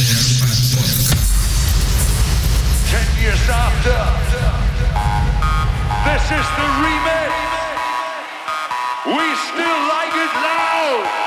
Ten years after, this is the remix. We still like it loud.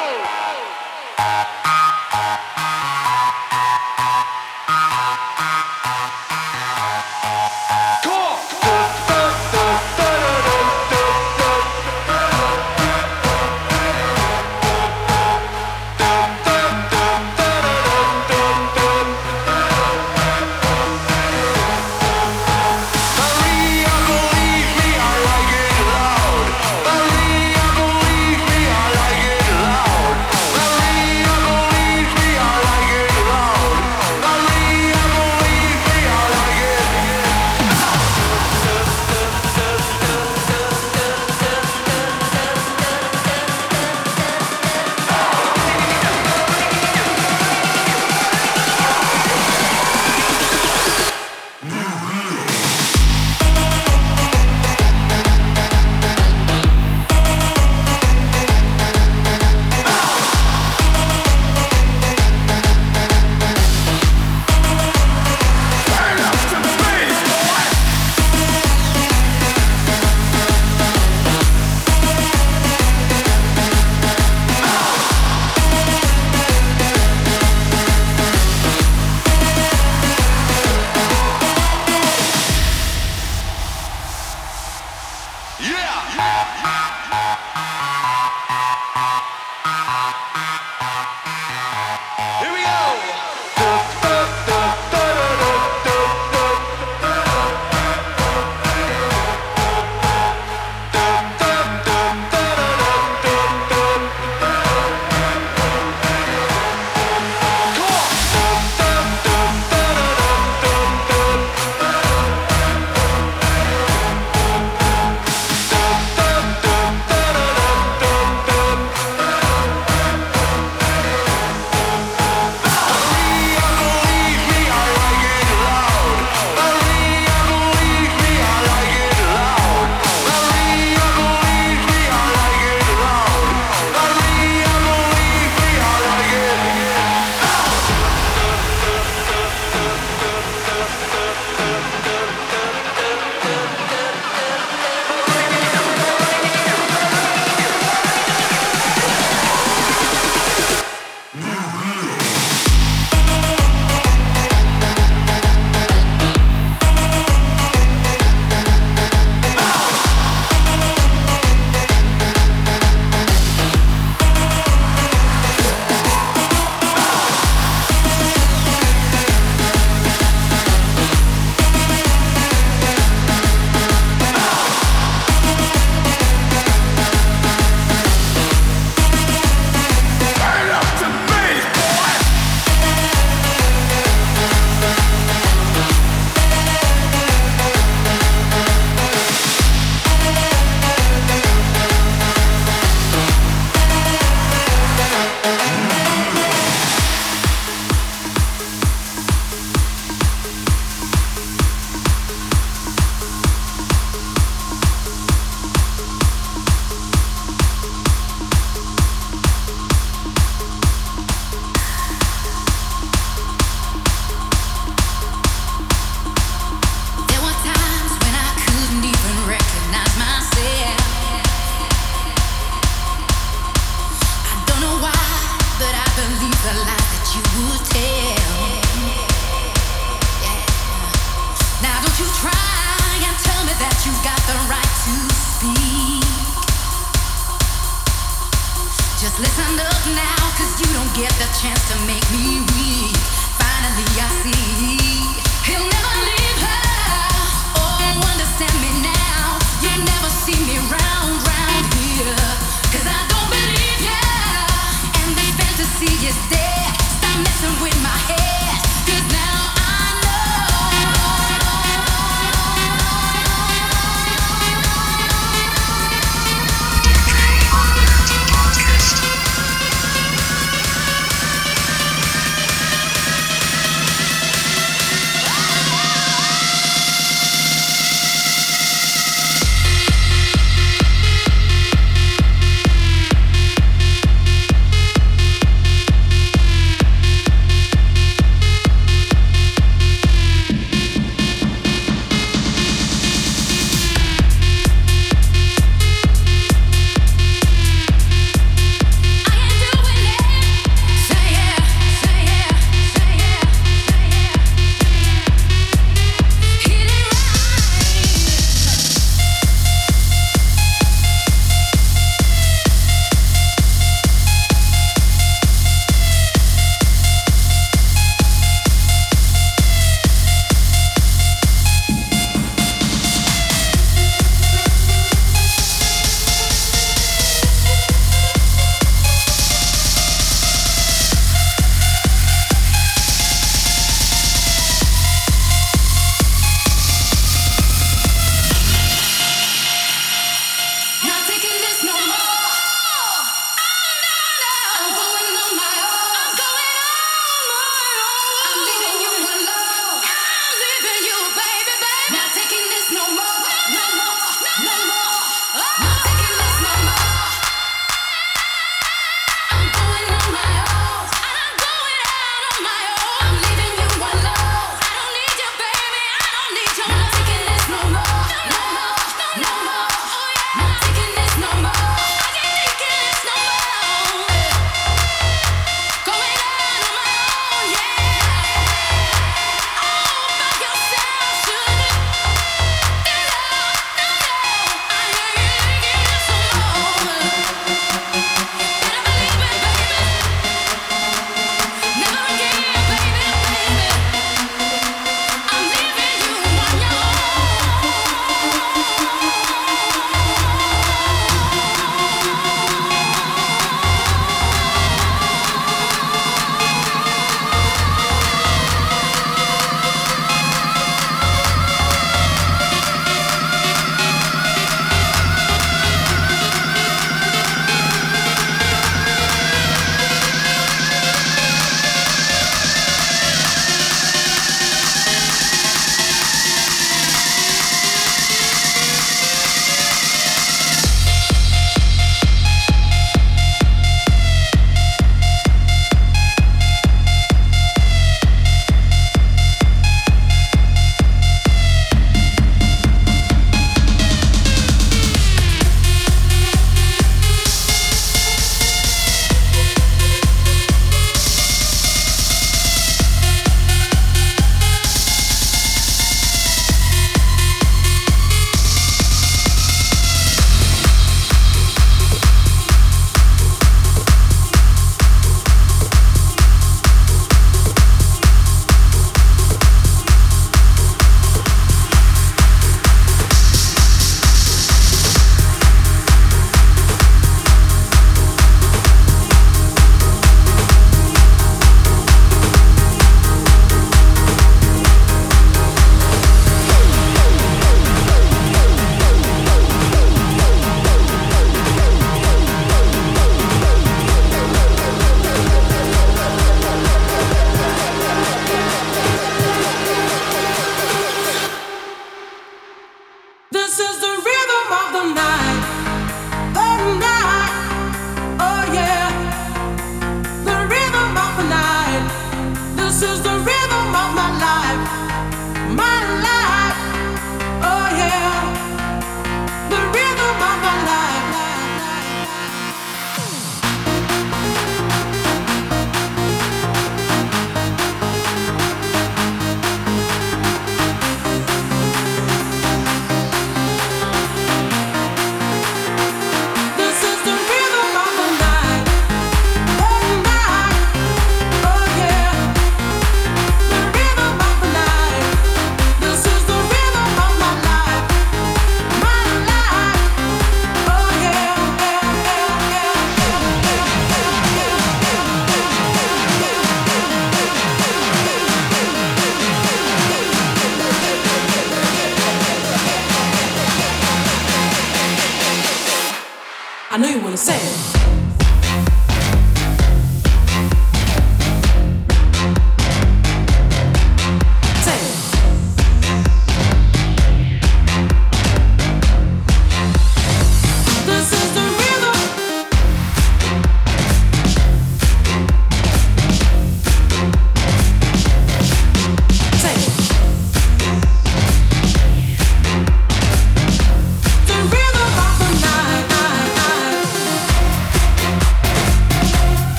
the chance to make me weak. Finally, I see he'll.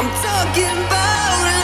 I'm talking about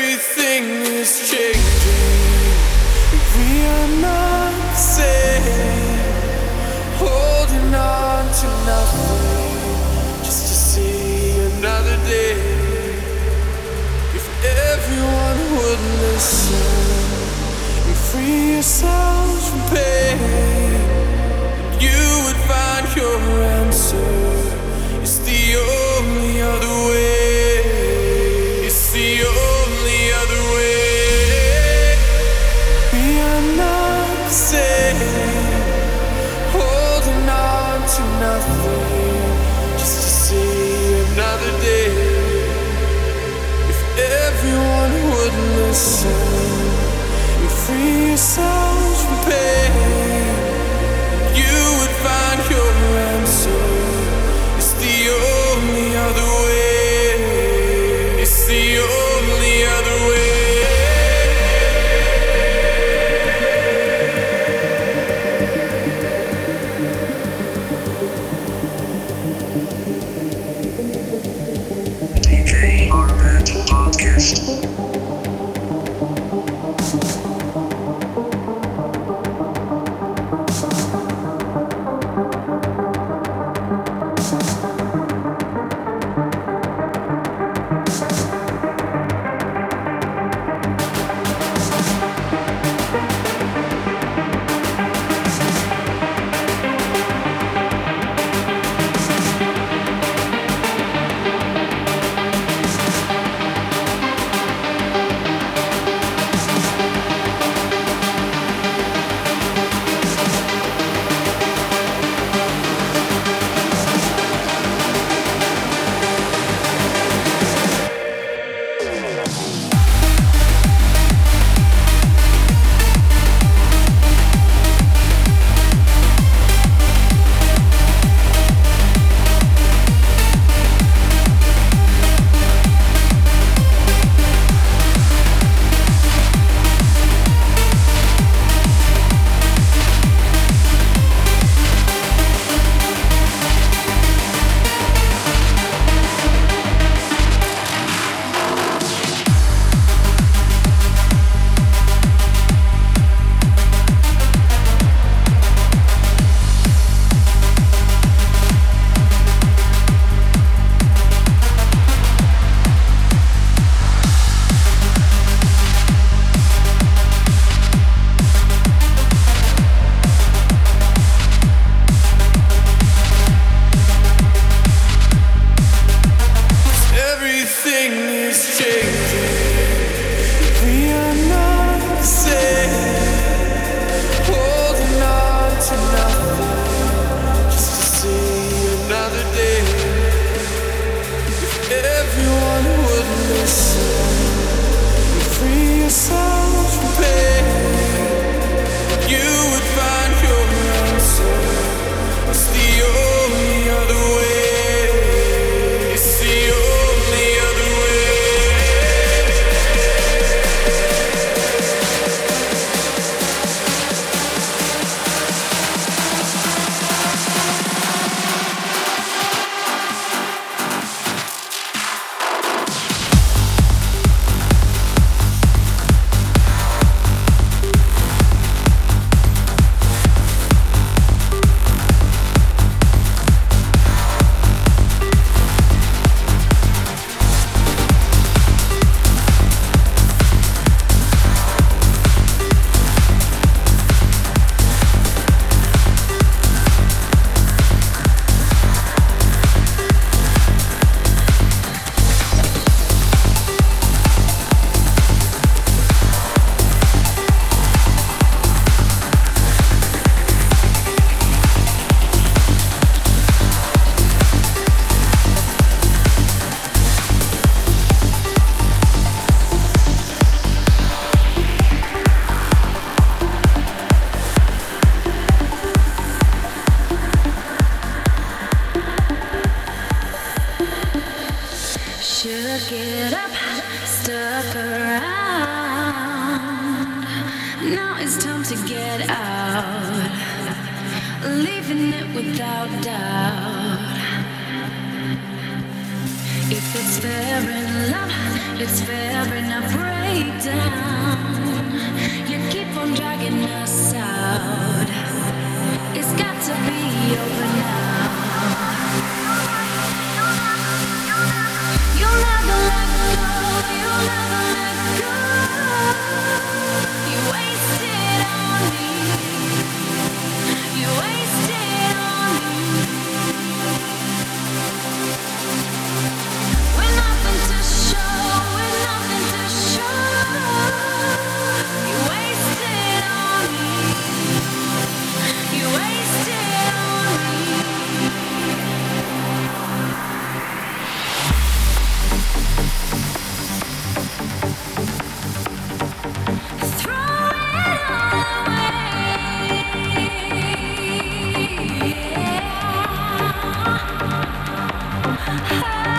Everything is changing. We are not safe, holding on to nothing just to see another day. If everyone would listen and free yourselves from pain, you would find your answer. It's the only other. Bye.